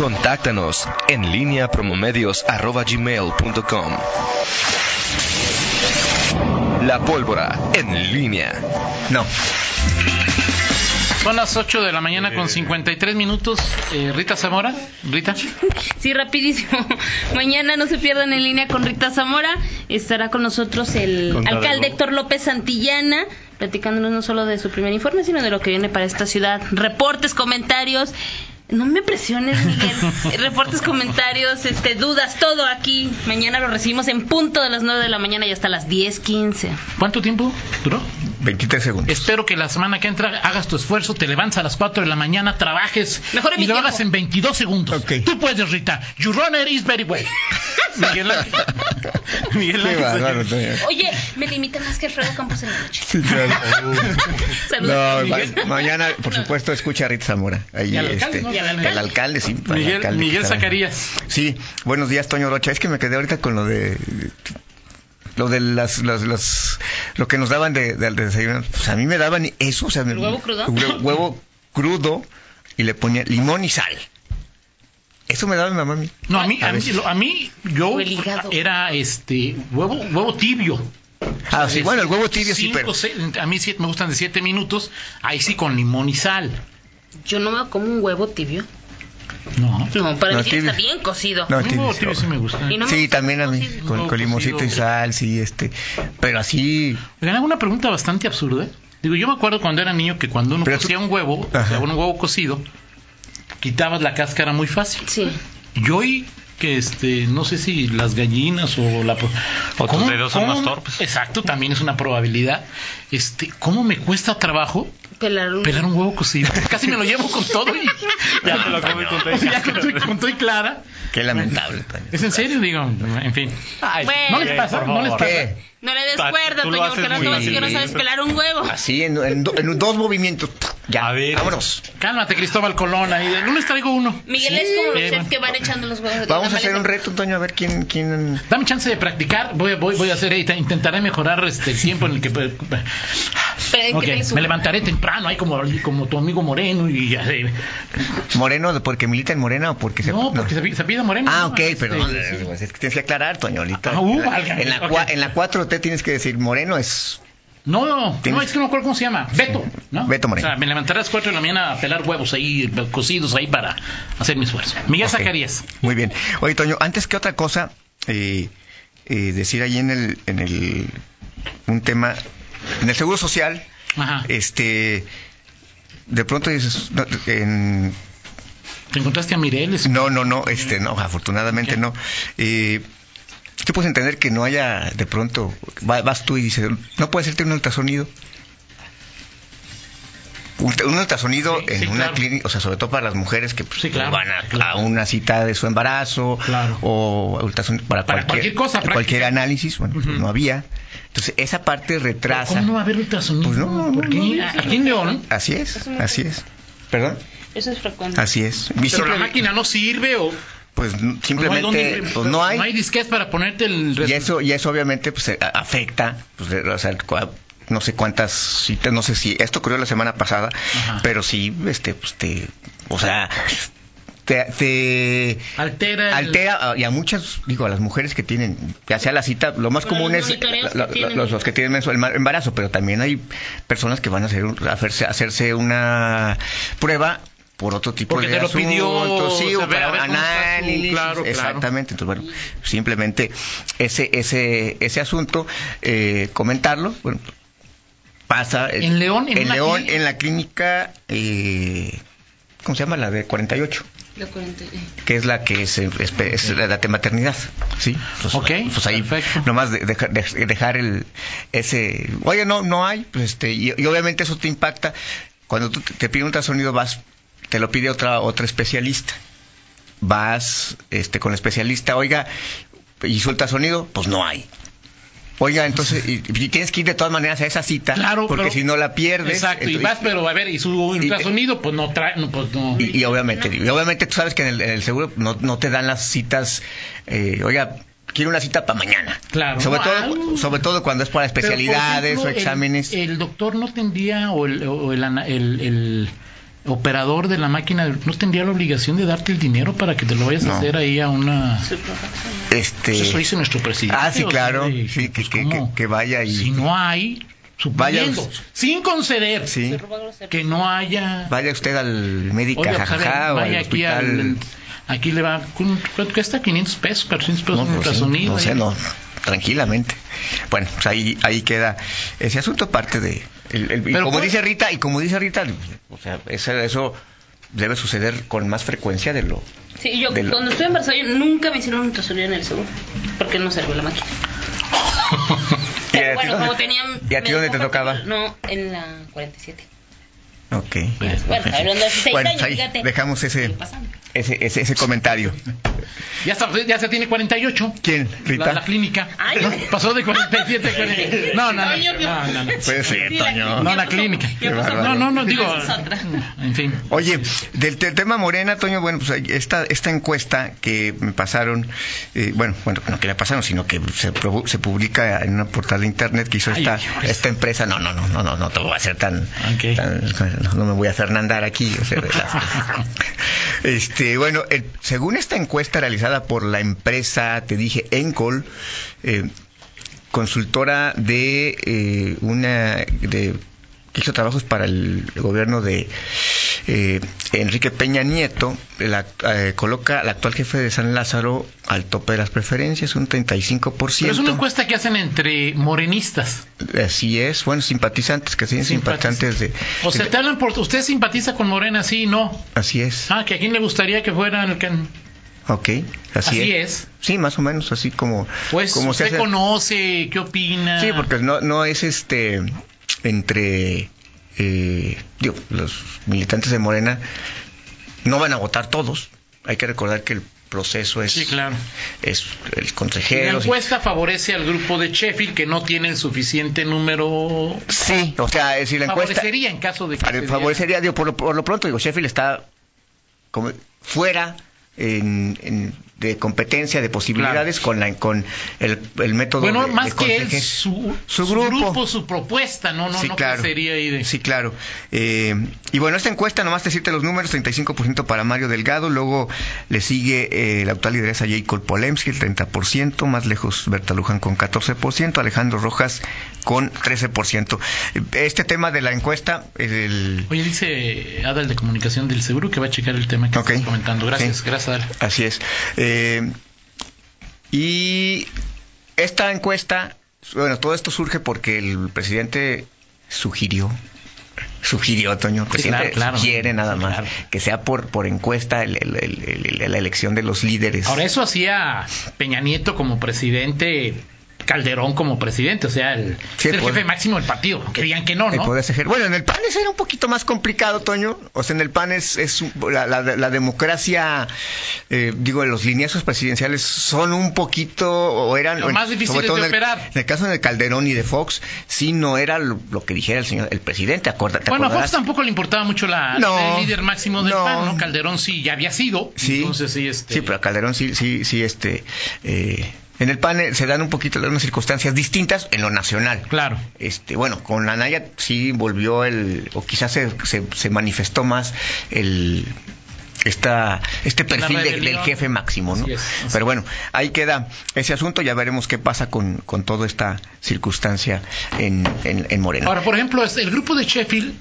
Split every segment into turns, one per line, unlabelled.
Contáctanos en línea promomedios.com. La pólvora en línea.
No.
Son las 8 de la mañana con 53 minutos. Eh, Rita Zamora. Rita.
Sí, rapidísimo. Mañana no se pierdan en línea con Rita Zamora. Estará con nosotros el
Contador.
alcalde Héctor López Santillana, platicándonos no solo de su primer informe, sino de lo que viene para esta ciudad. Reportes, comentarios. No me presiones, Miguel. Reportes, comentarios, este, dudas, todo aquí. Mañana lo recibimos en punto de las 9 de la mañana y hasta las 10.15.
¿Cuánto tiempo duró?
23 segundos.
Espero que la semana que entra hagas tu esfuerzo, te levantes a las 4 de la mañana, trabajes
Mejor en
y lo
tiempo.
hagas en 22 segundos.
Ok.
Tú puedes, Rita. You runner is very well. Miguel Ángel. Miguel
Qué
Ángel.
Oye, me limitan más que Alfredo Campos en la noche.
Sí, claro.
Saludos.
No, ma- mañana, por supuesto, escucha a Rita Zamora. Ahí, este,
al
alcalde.
al alcalde, sí.
Miguel,
alcalde
Miguel. Zacarías.
Sí, buenos días, Toño Rocha. Es que me quedé ahorita con lo de. Lo de las, las, las- lo que nos daban de, de, de desayunar. Pues a mí me daban eso, o sea, me-
¿El huevo crudo?
hue- huevo crudo y le ponía limón y sal. Eso me daba mi mamá a mí.
No, a mí,
A
a mí, a mí yo
el
era este huevo, huevo tibio.
Ah, sí, bueno, el huevo tibio sí,
cinco,
pero.
seis- a mí sí me gustan de 7 minutos, ahí sí con limón y sal.
Yo no me como un huevo tibio.
No.
No, para
No,
mí tiene que
tibio.
estar bien cocido.
No, tibio,
tibio sí me gusta.
Y no me
Sí,
gusta
también a mí,
cocido.
con, con limoncito y sal, sí, este. Pero así.
Oigan, hago una pregunta bastante absurda. Digo, yo me acuerdo cuando era niño que cuando uno
Pero tú-
cocía un huevo, o sea, un huevo cocido, quitabas la cáscara muy fácil.
Sí.
Y hoy que este no sé si las gallinas o la
O tus
¿cómo-
dedos son más torpes.
Exacto, también es una probabilidad. Este, ¿cómo me cuesta trabajo
Pelar un...
pelar un huevo cocido? Casi me lo llevo con todo y
Ya te lo comí con todo
ya con todo- con todo y clara.
Qué lamentable, Toño.
Es en serio, digo, en fin.
Bueno.
¿No les pasa?
por
¿No les pasa?
¿Qué?
No le des cuerda, Toño, porque no te voy a decir que no sabes pelar un huevo.
Así, en, en do- en dos movimientos. Ya,
A ver.
vámonos.
Cálmate, Cristóbal Colón. Ahí. El lunes traigo uno.
Miguel es como los chefs que van echando los huevos. de
Vamos a hacer un reto, Toño, a ver quién. quién...
Dame chance de practicar. Voy, voy, voy a hacer, eh, intentaré mejorar este, el tiempo en el que.
Pero hay
Ok,
que darle su-
Me levantaré temprano, ahí como, como tu amigo Moreno y ya. eh.
Moreno, porque milita en Morena o porque se.
No, porque se, se pide Moreno.
Ah,
¿no?
ok,
Este,
perdón.
sí.
Es que tienes que aclarar, Toño, ahorita.
Ah, uh,
en, la,
válgame,
en, la,
ok.
cua- en la 4T tienes que decir Moreno es.
No, no, no, es que no me acuerdo cómo se llama. Beto, ¿no?
Beto Moreno.
O sea, me levantaré a las 4 de la mañana a pelar huevos ahí, cocidos ahí para hacer mi esfuerzo. Miguel
Ok.
Zacarías.
Muy bien. Oye, Toño, antes que otra cosa, eh, eh, decir ahí en el, en el. Un tema. En el seguro social,
Ajá.
este. De pronto dices. en-
¿Te encontraste a Mireles?
No, no, no, este, no, afortunadamente no. Eh, tú puedes entender que no haya, de pronto, va- vas tú y dices, ¿no puede hacerte un ultrasonido? Un, ultrasonido
Sí,
en
sí,
una
claro.
clínica, o sea, sobre todo para las mujeres que pues,
Sí, claro,
van a,
claro.
a una cita de su embarazo
Claro.
o ultrasonido para,
Para cualquier cosa,
cualquier
práctica.
análisis, bueno, pues
Ujú.
no había. Entonces, esa parte retrasa.
¿Cómo no va a haber ultrasonido?
Pues no, no,
¿Por qué?
no,
Aquí en León.
Así es, así es. ¿Perdón?
Eso es frecuente.
Así es.
Pero la máquina no sirve o
Pues
o no hay
simplemente, pues no hay.
No hay disquetes para ponerte el
Y eso, y eso obviamente pues, eh, afecta, pues, eh, o sea, cua- no sé cuántas citas, no sé si esto ocurrió la semana pasada,
Ajá.
pero sí, este, pues te, o sea, te, te
altera. el-
altera a- y a muchas, digo, a las mujeres que tienen, ya sea la cita, lo más común
los
es
monitoreos
la-
que
la-
tienen.
los, los que tienen mensual embar- embarazo, pero también hay personas que van a hacer, hacerse, a hacerse una prueba por otro tipo
Porque
de
te lo pidió,
sí,
o
para análisis,
claro, claro.
exactamente. Entonces, bueno, simplemente ese ese ese asunto eh, comentarlo, bueno, pasa
En León, en
en,
una
León
clínica.
en la clínica eh, ¿cómo se llama? La de 48
La 40, eh.
que es la que es, es- es la de maternidad, ¿sí? Pues,
Ok,
pues ahí
perfecto.
nomás de- deja- de- dejar el ese, oye, no no hay, pues este y, y obviamente eso te impacta cuando tú te, te pide un ultrasonido vas te lo pide otra otra especialista. Vas este con el especialista, oiga, y su ultrasonido, pues no hay. Oiga, entonces, y, y tienes que ir de todas maneras a esa cita,
Claro,
porque si no la pierdes.
Exacto, y vas, pero a ver, y su ultrasonido, pues no trae, no, pues no.
y, y obviamente, y obviamente tú sabes que en el, en el seguro no, no te dan las citas, eh, oiga, quiero una cita para mañana.
Claro.
Sobre
No,
todo,
algo-
sobre todo cuando es para especialidades
ejemplo,
o exámenes.
El, doctor no tendría, o el, o el, el- operador de la máquina no tendría la obligación de darte el dinero para que te lo vayas
No.
a hacer ahí a una...
Este,
Pues eso dice nuestro presidente.
Ah, sí,
o sea,
claro. Sí,
pues,
que-
¿cómo?
que- que vaya y-
Si no hay,
Vaya-
sin conceder
sí.
que no haya...
Vaya usted al médico
Oiga, pues,
o al
vaya aquí
hospital.
al... Aquí le va... ¿Cuánto cuesta? 500 pesos, 400 pesos
No,
un
pues, sí,
ultrasonido.
no sé, no, tranquilamente. Bueno, pues ahí, ahí queda ese asunto parte de... el- el- y como
¿cuál-
dice Rita, y como dice Rita, o sea, eso, eso debe suceder con más frecuencia de lo...
Sí, yo
lo-
cuando estuve embarazada yo nunca me hicieron un ultrasonido en el seguro. Porque no sirvió la máquina.
¿Y a ti
Pero bueno,
dónde-
como tenían...
¿Y a ti dónde te tocaba?
No, en la 47.
Ok.
Bueno, hablando de 16
Bueno,
años,
ahí
fíjate.
dejamos ese, ese, ese, ese comentario.
Ya, está, ya se tiene 48.
¿Quién? ¿Rita?
La, la clínica.
Ay.
Pasó de 47 a 40. No, no, no.
Toño, ¿qué
no, no, no.
Puede ser,
Sí, la
Toño.
No, la clínica. No, no, no, digo. En fin.
Oye, del, te- tema Morena, Toño, bueno, pues ahí esta, esta encuesta que me pasaron, eh, bueno, bueno, no que me pasaron, sino que se, se publica en una portal de internet que hizo esta, esta empresa. No, no, no, no, no, no te voy a hacer tan,
Ok.
tan- no, me voy a fernandar aquí. o sea, este, bueno, el- según esta encuesta realizada por la empresa, te dije, Encol, eh, consultora de eh, una de que hizo trabajos para el gobierno de eh, Enrique Peña Nieto, la, eh, coloca al actual jefe de San Lázaro al tope de las preferencias, un 35%.
Pero es una encuesta que hacen entre morenistas.
Así es, bueno, simpatizantes, que siguen simpatizantes de...
O sea, te hablan por. ¿Usted simpatiza con Morena? Sí, no.
Así es,
Ah, que a quién le gustaría que fuera el can.
ok, así,
Así
es.
es.
Sí, más o menos, así como...
Pues
como
usted
hace-
conoce, ¿qué opina?
Sí, porque no, no es este entre eh, digo, los militantes de Morena no van a votar todos. Hay que recordar que el proceso es
Sí, claro.
es el
Y la
consejero.
encuesta favorece al grupo de Sheffield que no tiene el suficiente número.
Sí, o sea, es decir, la encuesta
Favorecería en caso de que.
favorecería, digo, por lo, por lo pronto, digo, Sheffield está como fuera en, en- de competencia, de posibilidades con la con el, el método
Bueno,
de,
más
de
que él, su,
Su
su
grupo.
grupo. su propuesta, no, no,
sí,
no
claro.
sería ahí de.
Sí, claro. Eh, y bueno, esta encuesta, nomás te decirte los números, 35% para Mario Delgado, luego le sigue eh, la actual lideresa Jacob Polemski, el 30%, más lejos Berta Luján con 14%, Alejandro Rojas con 13%. Este tema de la encuesta, el...
Oye, dice Adal de Comunicación del Seguro que va a checar el tema que
Ok.
estás comentando. Gracias,
Sí.
gracias,
Así es. Eh, y esta encuesta, bueno, todo esto surge porque el presidente sugirió, sugirió, Toño,
Sí, claro, claro.
sugiere nada más
claro.
que sea por, por encuesta el- el- el- el- la elección de los líderes.
Ahora, eso hacía Peña Nieto como presidente, Calderón como presidente, o sea, el,
Sí,
el
pues.
jefe máximo del partido. Que digan que no, ¿no?
podría ser. Bueno, en el PAN es era un poquito más complicado, Toño. O sea, en el PAN es, es la, la- la democracia, eh, digo, los lineazos presidenciales son un poquito, o eran...
Lo más
todo
de
en el-
operar.
En el caso de Calderón y de Fox, sí no era lo, lo que dijera el señor, el presidente, acuérdate.
Bueno, a Fox tampoco le importaba mucho la,
No,
el líder máximo del
no.
PAN, ¿no? Calderón sí, ya había sido.
Sí,
Entonces sí, este...
sí, pero Calderón sí, sí, sí, este... eh, en el PAN eh, se dan un poquito unas circunstancias distintas en lo nacional.
Claro.
Este, bueno, con Anaya sí volvió el, o quizás se, se, se manifestó más el esta, este perfil de- del jefe máximo, ¿no?
Así es, así
Pero bueno, ahí queda ese asunto, ya veremos qué pasa con, con toda esta circunstancia en, en, en Morena.
Ahora, por ejemplo, el grupo de Sheffield,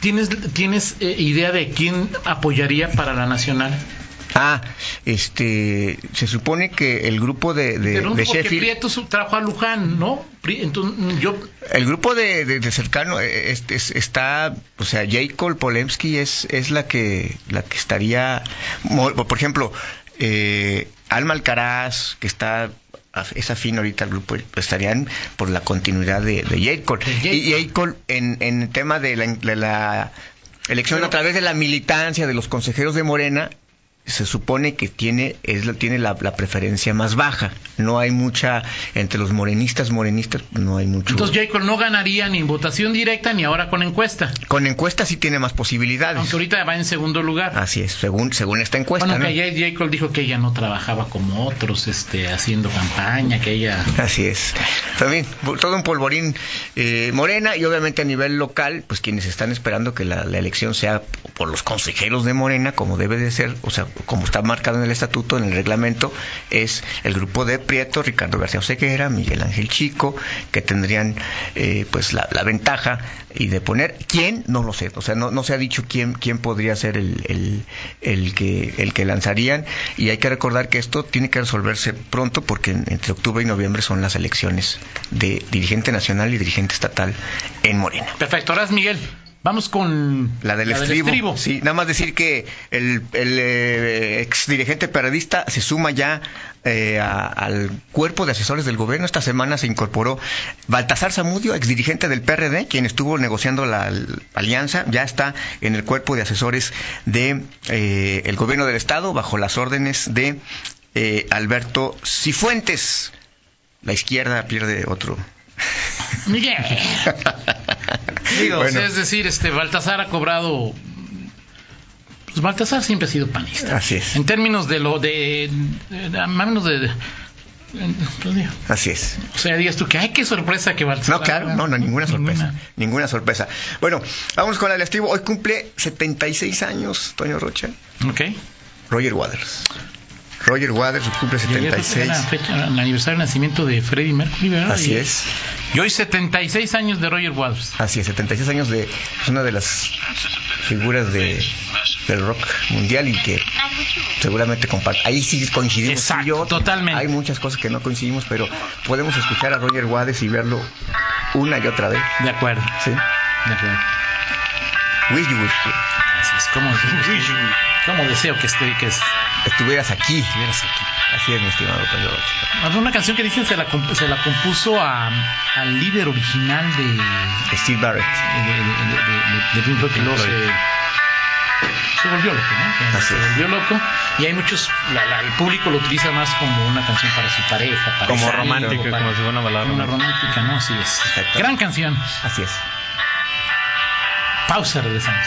¿tienes, tienes eh, idea de quién apoyaría para la nacional?
Ah, este, se supone que el grupo de, de,
Pero
de
porque
Sheffield,
Prieto su- trajo a Luján, ¿no? Entonces, mm, yo...
el grupo de, de- de cercano eh, es- es- está, o sea, Jacob Polemski es, es la que, la que estaría, por ejemplo, eh, Alma Alcaraz, que está es afín ahorita al grupo, pues estarían por la continuidad de, de.
De.
Y Jacob en, en el tema de la, de la elección
Pero-
a través de la militancia de los consejeros de Morena, se supone que tiene es la, tiene la, la preferencia más baja. No hay mucha entre los morenistas morenistas no hay mucho.
Entonces Jacob no ganaría ni en votación directa ni ahora con encuesta.
Con encuesta sí tiene más posibilidades.
Aunque ahorita va en segundo lugar.
Así es, según según esta encuesta.
bueno,
¿no?
que ayer Jacob dijo que ella no trabajaba como otros, este, haciendo campaña, que ella...
Así es. También, todo un polvorín eh, morena y obviamente a nivel local, pues quienes están esperando que la, la elección sea por los consejeros de Morena, como debe de ser, o sea, como está marcado en el estatuto, en el reglamento, es el grupo de Prieto, Ricardo García Oseguera, Miguel Ángel Chico, que tendrían eh, pues la, ventaja y de poner quién, no lo sé, o sea, no, se ha dicho quién, quién podría ser el, el, que, el que lanzarían y hay que recordar que esto tiene que resolverse pronto porque en- entre octubre y noviembre son las elecciones de dirigente nacional y dirigente estatal en Morena.
Perfecto, ahora es Miguel. Vamos con
La del estribo. Sí, nada más decir que el, el eh, ex dirigente periodista se suma ya eh, a- al cuerpo de asesores del gobierno. Esta semana se incorporó Baltasar Zamudio, ex dirigente del PRD, quien estuvo negociando la, la alianza, ya está en el cuerpo de asesores de eh, el gobierno del estado bajo las órdenes de eh, Alberto Cifuentes. La izquierda pierde otro.
Miguel. Digo,
Bueno.
es decir, este Baltasar ha cobrado. Pues Baltasar siempre ha sido panista.
Así es.
En términos de lo de. o menos de. de- pues
Así es.
o sea, digas tú que ay, qué sorpresa que Baltasar.
No, claro, no, no, ninguna sorpresa.
Ninguna.
Ninguna, sorpresa. Bueno, vamos con el estribo. Hoy cumple 76 años, Toño Rocha.
Ok.
Roger Waters. Roger Waters cumple
Y ayer fue
76.
la fecha, el aniversario de nacimiento de Freddie Mercury, ¿verdad?
Así
Y-
es.
Y hoy 76 años de Roger Waters.
Así es, 76 años de es una de las figuras de, del rock mundial y que seguramente comparte. Ahí sí coincidimos.
Exacto,
yo.
totalmente.
Hay muchas cosas que no coincidimos, pero podemos escuchar a Roger Waters y verlo una y otra vez.
De acuerdo.
¿sí?
De acuerdo.
Wish you wish
Así es. ¿Cómo, cómo deseo que, que
estuvieras aquí.
estuvieras aquí?
Así es, mi estimado Toño Rocha.
Había una canción que dicen se la, comp- se la compuso a, al líder original de,
Steve Barrett.
de, de, Pink se, volvió loco, ¿no? Se volvió loco y hay muchos, la- la- el público lo utiliza más como una canción para su pareja, para
Como romántica,
para-
como si fuera una balada
Una
romántica.
¿no? Así es.
Exacto.
Gran canción.
Así es.
Pausa, regresamos.